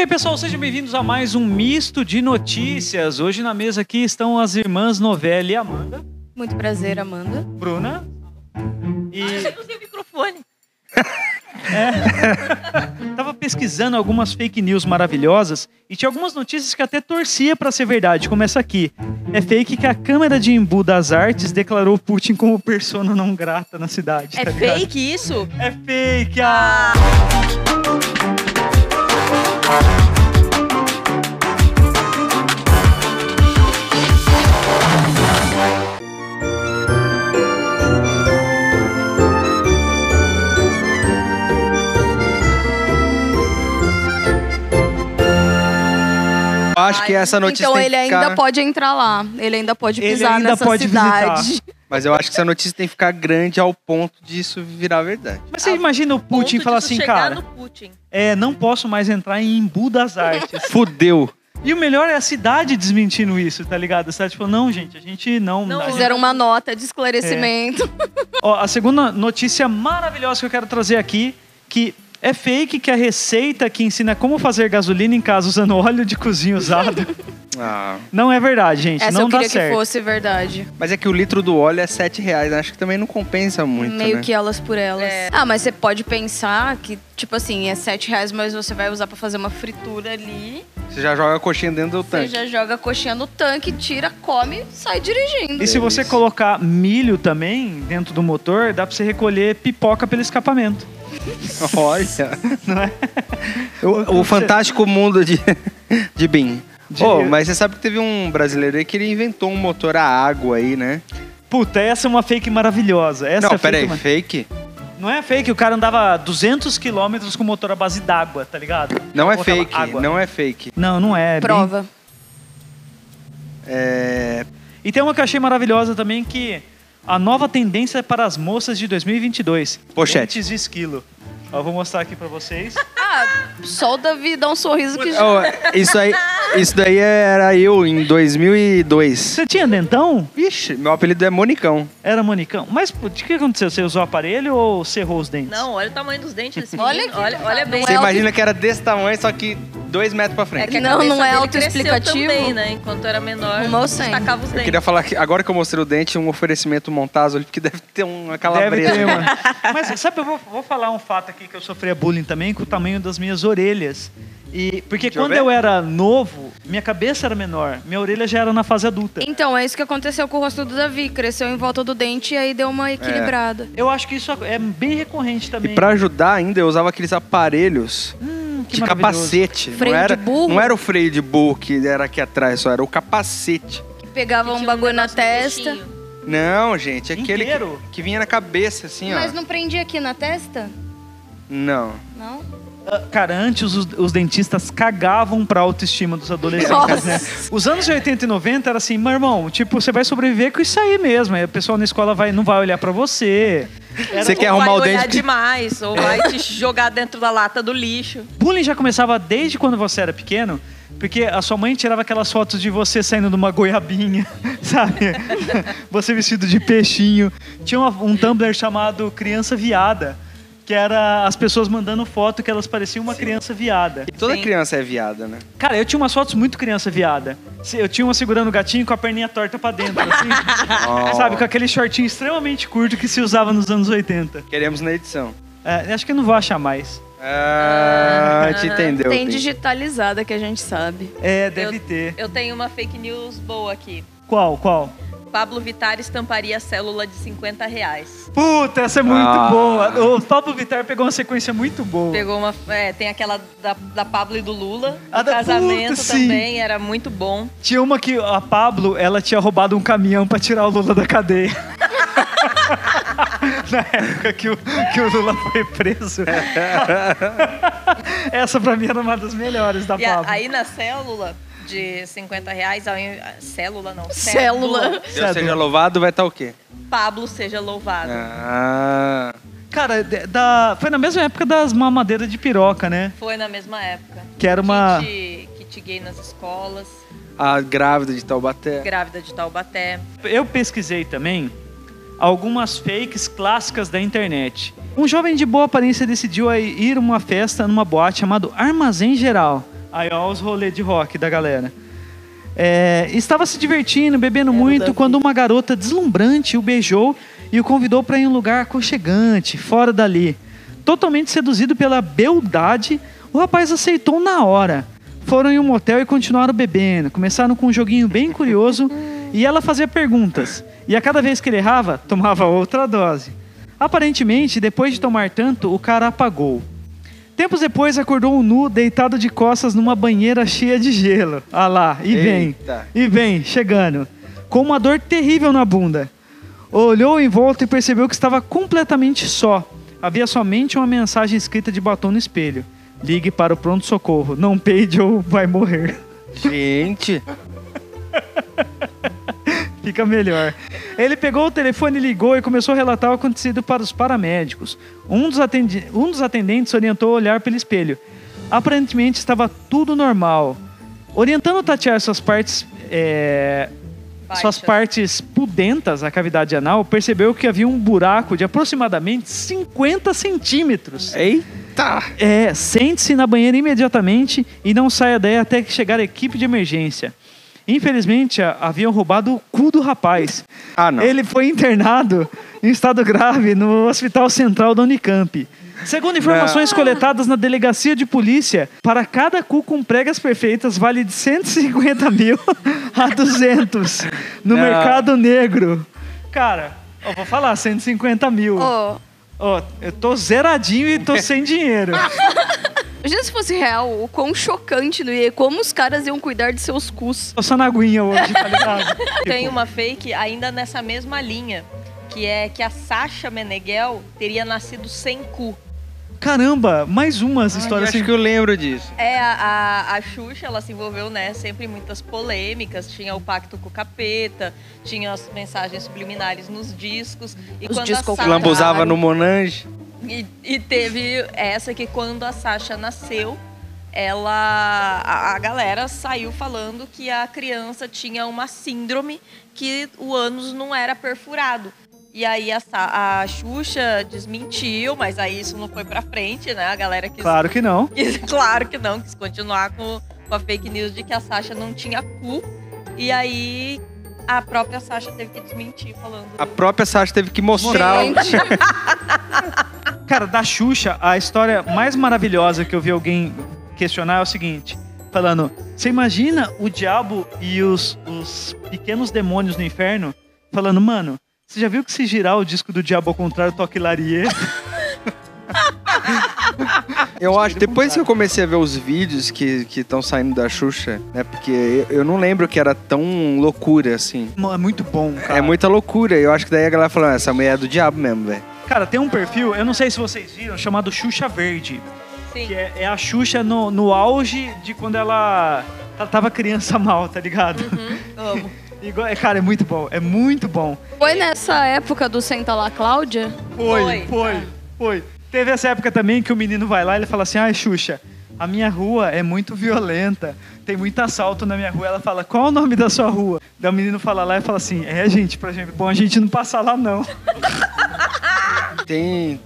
E aí, pessoal, sejam bem-vindos a mais um misto de notícias. Hoje na mesa aqui estão as irmãs Novelli e Amanda, Muito prazer, Amanda. Bruna. E Eu não tenho microfone. tava pesquisando algumas fake news maravilhosas e tinha algumas notícias que até torcia pra ser verdade, como essa aqui. É fake que a Câmara de Embu das Artes declarou Putin como persona não grata na cidade. É tá fake isso? É fake! Ah! Acho que essa notícia então ele que ficar... ainda pode entrar lá. Ele ainda pode Ele pisar ainda nessa pode cidade. Mas eu acho que essa notícia tem que ficar grande ao ponto disso virar verdade. Mas você imagina o Putin Ponto falar disso assim, chegar cara, no Putin. é, não posso mais entrar em Embu das Artes. Fudeu. E o melhor é a cidade desmentindo isso, tá ligado? A cidade falou, não, gente, a gente não... Não, a gente- Fizeram uma nota de esclarecimento. Ó, a segunda notícia maravilhosa que eu quero trazer aqui, que é fake que a receita que ensina como fazer gasolina em casa usando óleo de cozinha usado Ah, não é verdade, gente. Essa não eu dá queria certo. que fosse verdade. mas é que o litro do óleo é 7 reais. Acho que também não compensa muito, Meio né? que elas por elas. É. Ah, mas você pode pensar que, tipo assim, é sete reais, mas você vai usar pra fazer uma fritura ali. Você já joga a coxinha dentro do Você tanque. já joga a coxinha no tanque, tira, come, sai dirigindo. E se você colocar milho também dentro do motor, dá pra você recolher pipoca pelo escapamento. Olha. Não é? O, o fantástico mundo de, de BIM. De- Oh, mas você sabe que teve um brasileiro aí que ele inventou um motor a água aí, né? Puta, essa é uma fake maravilhosa. Essa não, é peraí, fake, fake? Não é fake, o cara andava 200 quilômetros com motor à base d'água, tá ligado? Não é fake, água. não é fake. Não, não é. é bem- Prova. É... E tem uma que eu achei maravilhosa também, que a nova tendência é para as moças de 2022. Pochete. Dentes de esquilo. Eu vou mostrar aqui pra vocês. Ah, só o Davi dá um sorriso que já... Oh, isso, aí, isso daí era eu em 2002. Você tinha dentão? Vixe, meu apelido é Monicão. Era monicão. Mas o que aconteceu? Você usou o aparelho ou cerrou os dentes? Não, olha o tamanho dos dentes desse Olha menino. aqui, olha, olha bem. Você imagina que era desse tamanho, só que dois metros pra frente. É Não, não é autoexplicativo. também, né? Enquanto era menor, O meu sim. destacava os Eu dentes. queria falar que agora que eu mostrei o dente, um oferecimento montado ali, porque deve ter uma Deve calabresa. ter, mano. Mas sabe, eu vou, vou falar um fato aqui que eu sofria bullying também com o tamanho das minhas orelhas. E porque Deixa eu quando ver. eu era novo, minha cabeça era menor, minha orelha já era na fase adulta. Então, é isso que aconteceu com o rosto do Davi. Cresceu em volta do dente e aí deu uma equilibrada. Eu acho que isso é bem recorrente E também. pra ajudar ainda, eu usava aqueles aparelhos Hum, que de capacete. Freio não de era, burro? Não era o freio de burro que era aqui atrás, só era o capacete. Que pegava um Tinha bagulho na negócio no testa. Não, gente, aquele que, que vinha na cabeça, assim, Mas ó. não prendia aqui na testa? Não. Não? Ah, Cara, antes os, os dentistas cagavam pra autoestima dos adolescentes, né? Os anos 80 e 90 era assim, meu irmão, tipo, você vai sobreviver com isso aí mesmo. Aí o pessoal na escola vai, não vai olhar pra você. Era- Você quer Ou arrumar vai o olhar dente? demais, ou vai te jogar dentro da lata do lixo. Bullying já começava desde quando você era pequeno, porque a sua mãe tirava aquelas fotos de você saindo de uma goiabinha, sabe? você vestido de peixinho. Tinha uma- um Tumblr chamado Criança Viada, que era as pessoas mandando foto que elas pareciam uma criança viada. E toda Sim. criança é viada, né? Cara, eu tinha umas fotos muito criança viada. Eu tinha uma segurando o gatinho com a perninha torta pra dentro, assim. Ó, Sabe, com aquele shortinho extremamente curto que se usava nos anos 80. Queremos na edição. É, acho que eu não vou achar mais. Ah, te entendeu. Tem tem. digitalizada que a gente sabe. É, deve ter. Eu tenho uma fake news boa aqui. Qual, qual? Pablo Vittar estamparia a célula de 50 reais. Puta, essa é muito Ah. boa. O Pablo Vittar pegou uma sequência muito boa. Pegou uma. é, tem aquela da, da Pablo e do Lula. A o da- casamento puta, sim. também era muito bom. Tinha uma que a Pablo, ela tinha roubado um caminhão pra tirar o Lula da cadeia. Na época que o, que o Lula foi preso. Essa pra mim era uma das melhores da E a- Pablo. aí na célula de 50 reais, ao in- célula não, Célula. Deus seja louvado, vai estar o quê? Pablo seja louvado. Ah, Cara, da, foi na mesma época das mamadeiras de piroca, né? Foi na mesma época. Que era uma. Kit, kit gay nas escolas, a grávida de Taubaté. grávida de Taubaté. Eu pesquisei também algumas fakes clássicas da internet. Um jovem de boa aparência decidiu ir a uma festa numa boate chamado Armazém Geral, Aí, ó, os rolês de rock da galera. É, estava se divertindo, bebendo muito, quando uma garota deslumbrante o beijou e o convidou para ir em um lugar aconchegante, fora dali. Totalmente seduzido pela beldade, o rapaz aceitou na hora. Foram em um motel e continuaram bebendo. Começaram com um joguinho bem curioso e ela fazia perguntas. E a cada vez que ele errava, tomava outra dose. Aparentemente, depois de tomar tanto, o cara apagou. Tempos depois, acordou nu, deitado de costas numa banheira cheia de gelo. Ah lá, e vem, Eita. e vem, chegando. Com uma dor terrível na bunda. Olhou em volta e percebeu que estava completamente só. Havia somente uma mensagem escrita de batom no espelho. Ligue para o pronto-socorro. Não peide ou vai morrer. Gente, Fica melhor. Ele pegou o telefone, ligou e começou a relatar o acontecido para os paramédicos. Um dos, atendi- um dos atendentes orientou a olhar pelo espelho. Aparentemente estava tudo normal. Orientando tatear suas partes, é, suas partes pudentas, a cavidade anal, percebeu que havia um buraco de aproximadamente 50 centímetros. eita! É, sente-se na banheira imediatamente e não saia daí até que chegar a equipe de emergência. Infelizmente, haviam roubado o cu do rapaz. Ah, não. Ele foi internado em estado grave no Hospital Central da Unicamp. Segundo informações coletadas na delegacia de polícia, para cada cu com pregas perfeitas vale de 150 mil a 200 no Não. mercado negro. Cara, eu vou falar, 150 mil. Ó, eu tô zeradinho e tô sem dinheiro. Imagina se fosse real, o quão chocante não ia. Como os caras iam cuidar de seus cus. Tô só na aguinha hoje, tá ligado? Tem uma fake ainda nessa mesma linha, que é que a Sasha Meneghel teria nascido sem cu. Caramba, mais umas Ai, histórias acho assim. que eu lembro disso. É, a, a, a Xuxa, ela se envolveu, né, sempre em muitas polêmicas. Tinha o pacto com o capeta, tinha as mensagens subliminares nos discos. E Os quando discos a Sasha, Lambuzava no Monange. E, e teve essa que quando a Sasha nasceu, ela a, a galera saiu falando que a criança tinha uma síndrome que o ânus não era perfurado. E aí a, a Xuxa desmentiu, mas aí isso não foi pra frente, né? A galera quis, Claro que não. quis- claro que não, quis continuar com, com a fake news de que a Sasha não tinha cu. E aí a própria Sasha teve que desmentir, falando. A própria Sasha teve que mostrar. Cara, da Xuxa, a história mais maravilhosa que eu vi alguém questionar é o seguinte: falando, você imagina o diabo e os, os pequenos demônios no inferno falando, mano, você já viu que se girar o disco do diabo ao contrário toca hilarie? Eu acho, depois que eu comecei a ver os vídeos que estão saindo da Xuxa, né? Porque eu, eu não lembro que era tão loucura assim. É muito bom, cara. É muita loucura. Eu acho que daí a galera falou, "Ah, essa mulher é do diabo mesmo, velho. Cara, tem um perfil, eu não sei se vocês viram, chamado Xuxa Verde. Sim. Que é, é a Xuxa no, no auge de quando ela, ela tava criança mal, tá ligado? Amo. Igual, é, cara, é muito bom, é muito bom. foi nessa época do Senta lá, Cláudia? Foi, Foi. foi, foi. Teve essa época também que o menino vai lá e ele fala assim: ai, Xuxa, a minha rua é muito violenta, tem muito assalto na minha rua. Ela fala: qual o nome da sua rua? Daí o menino fala lá e fala assim: é, gente, pra gente, bom a gente não passar lá não. Tem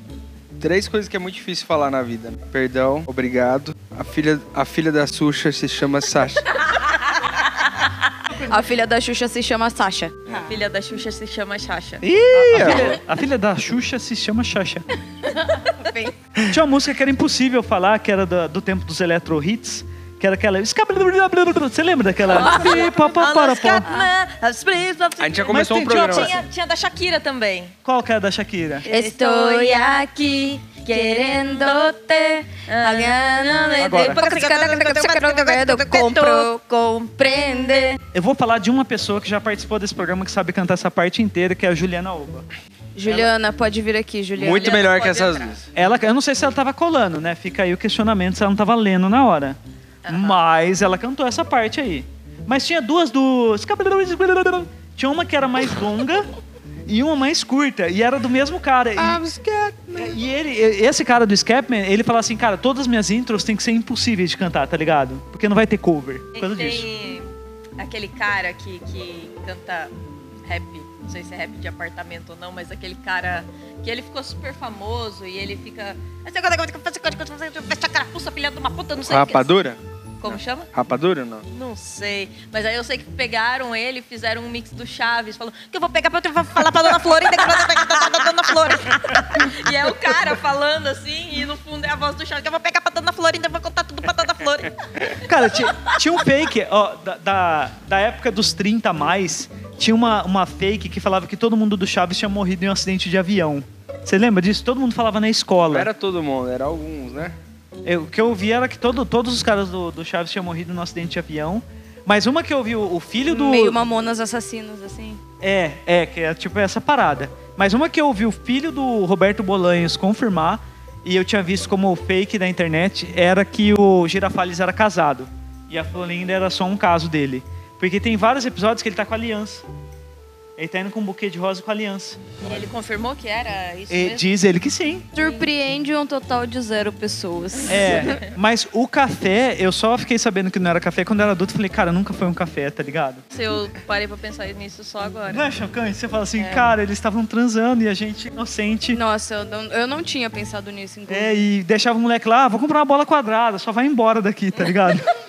três coisas que é muito difícil falar na vida. Perdão, obrigado. A filha, a filha da Xuxa se chama Sasha. A filha da Xuxa se chama Sasha. A filha da Xuxa se chama Sasha. Ih, A filha, a filha da Xuxa se chama Xaxa. Tinha uma música que era impossível falar, que era do, do tempo dos electro hits, que era aquela. Você lembra daquela? a gente já começou Mas um programa. Tinha, tinha da Shakira também. Qual que era da Shakira? Estou aqui querendo-te. Compro, compreender. Eu vou falar de uma pessoa que já participou desse programa que sabe cantar essa parte inteira, que é a Juliana Oba. Juliana, pode vir aqui, Juliana. Muito Juliana melhor que essas entrar. duas. Ela, eu não sei se ela tava colando, né? Fica aí o questionamento se ela não tava lendo na hora. Mas ela cantou essa parte aí. Mas tinha duas do. Tinha uma que era mais longa e uma mais curta. E era do mesmo cara. E, e ele, esse cara do Scapman, ele fala assim, cara, todas as minhas intros têm que ser impossíveis de cantar, tá ligado? Porque não vai ter cover. Por causa Tem, disso. tem aquele cara que, que canta rap, não sei se é rap de apartamento ou não, mas aquele cara que ele ficou super famoso e ele fica. Essa carapuça, filha de uma puta, não sei o que. Como chama? Rapadura não? Não sei. Mas aí eu sei que pegaram ele e fizeram um mix do Chaves. Falou que eu vou pegar pra eu falar pra Dona Florinda que eu vou pegar pra Dona Florinda. e é o cara falando assim, e no fundo é a voz do Chaves que eu vou pegar pra Dona Florinda, eu vou contar tudo pra Dona Florinda. Cara, tinha, tinha um fake, ó, da, da, da época dos 30 a mais, tinha uma, uma fake que falava que todo mundo do Chaves tinha morrido em um acidente de avião. Você lembra disso? Todo mundo falava na escola. Era todo mundo, era alguns, né? Eu- o que eu ouvi era que todo, todos os caras do, do Chaves tinham morrido num acidente de avião. Mas uma que eu vi, o, o filho do. Meio mamonas assassinos, assim. É, é, que é tipo essa parada. Mas uma que eu ouvi o filho do Roberto Bolanhos confirmar, e eu tinha visto como fake da internet, era que o Girafales era casado. E a Florinda era só um caso dele. Porque tem vários episódios que ele tá com aliança. Ele tá indo com um buquê de rosa com aliança. E ele confirmou que era isso E mesmo? diz ele que sim. Surpreende um total de zero pessoas. É, mas o café, eu só fiquei sabendo que não era café quando eu era adulto. Falei, cara, nunca foi um café, tá ligado? Eu parei pra pensar nisso só agora. Não é chocante? Você fala assim, cara, eles estavam transando e a gente inocente. Nossa, eu não, eu não tinha pensado nisso, inclusive. É, e deixava o moleque lá, ah, vou comprar uma bola quadrada, só vai embora daqui, tá ligado?